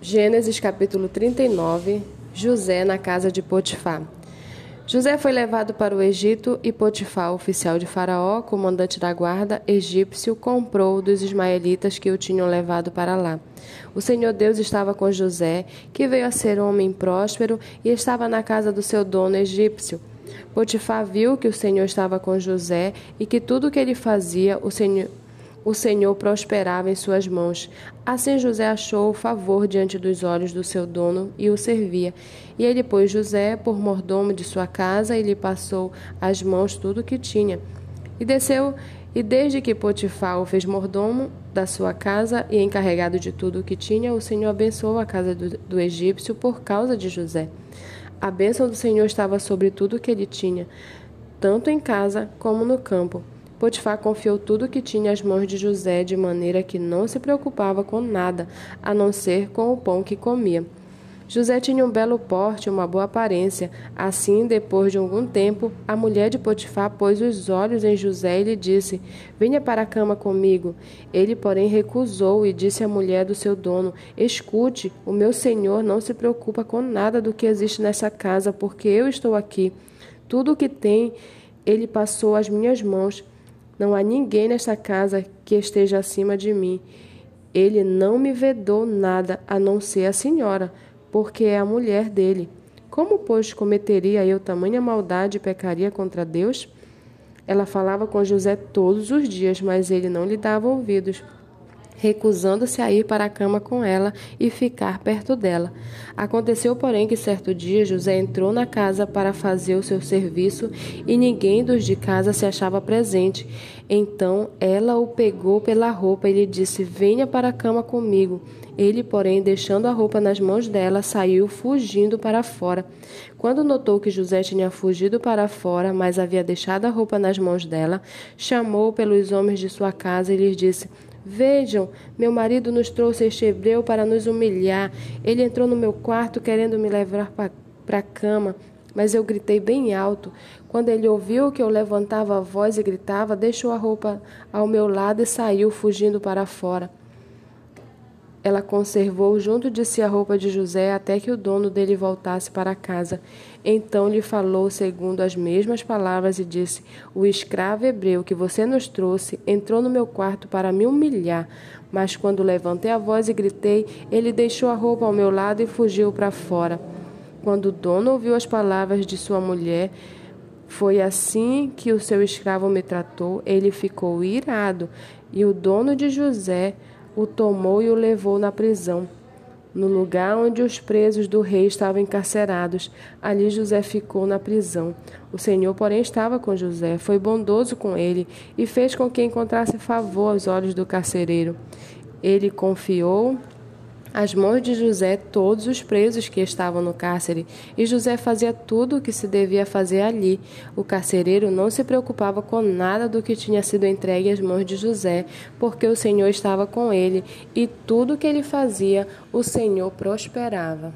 Gênesis capítulo 39 José na casa de Potifar. José foi levado para o Egito e Potifar, oficial de Faraó, comandante da guarda egípcio, comprou dos ismaelitas que o tinham levado para lá. O Senhor Deus estava com José, que veio a ser homem próspero e estava na casa do seu dono egípcio. Potifar viu que o Senhor estava com José e que tudo o que ele fazia, o Senhor o Senhor prosperava em suas mãos. Assim José achou favor diante dos olhos do seu dono e o servia. E ele pôs José por mordomo de sua casa e lhe passou às mãos tudo o que tinha. E desceu, e desde que Potifar o fez mordomo da sua casa e encarregado de tudo o que tinha, o Senhor abençoou a casa do, do egípcio por causa de José. A bênção do Senhor estava sobre tudo o que ele tinha, tanto em casa como no campo. Potifar confiou tudo o que tinha às mãos de José, de maneira que não se preocupava com nada, a não ser com o pão que comia. José tinha um belo porte, uma boa aparência. Assim, depois de algum tempo, a mulher de Potifar pôs os olhos em José e lhe disse: Venha para a cama comigo. Ele, porém, recusou e disse à mulher do seu dono: Escute, o meu senhor não se preocupa com nada do que existe nessa casa, porque eu estou aqui. Tudo o que tem, ele passou às minhas mãos. Não há ninguém nesta casa que esteja acima de mim. Ele não me vedou nada a não ser a senhora, porque é a mulher dele. Como, pois, cometeria eu tamanha maldade e pecaria contra Deus? Ela falava com José todos os dias, mas ele não lhe dava ouvidos recusando-se a ir para a cama com ela e ficar perto dela. Aconteceu, porém, que certo dia José entrou na casa para fazer o seu serviço e ninguém dos de casa se achava presente. Então ela o pegou pela roupa e lhe disse: Venha para a cama comigo. Ele, porém, deixando a roupa nas mãos dela, saiu fugindo para fora. Quando notou que José tinha fugido para fora, mas havia deixado a roupa nas mãos dela, chamou pelos homens de sua casa e lhes disse: Vejam, meu marido nos trouxe este hebreu para nos humilhar. Ele entrou no meu quarto querendo me levar para a cama, mas eu gritei bem alto. Quando ele ouviu que eu levantava a voz e gritava, deixou a roupa ao meu lado e saiu fugindo para fora. Ela conservou junto de si a roupa de José até que o dono dele voltasse para casa. Então lhe falou segundo as mesmas palavras e disse: O escravo hebreu que você nos trouxe entrou no meu quarto para me humilhar. Mas quando levantei a voz e gritei, ele deixou a roupa ao meu lado e fugiu para fora. Quando o dono ouviu as palavras de sua mulher, foi assim que o seu escravo me tratou. Ele ficou irado. E o dono de José o tomou e o levou na prisão, no lugar onde os presos do rei estavam encarcerados. Ali José ficou na prisão. O Senhor, porém, estava com José, foi bondoso com ele e fez com que encontrasse favor aos olhos do carcereiro. Ele confiou às mãos de José todos os presos que estavam no cárcere, e José fazia tudo o que se devia fazer ali. O carcereiro não se preocupava com nada do que tinha sido entregue às mãos de José, porque o Senhor estava com ele, e tudo o que ele fazia, o Senhor prosperava.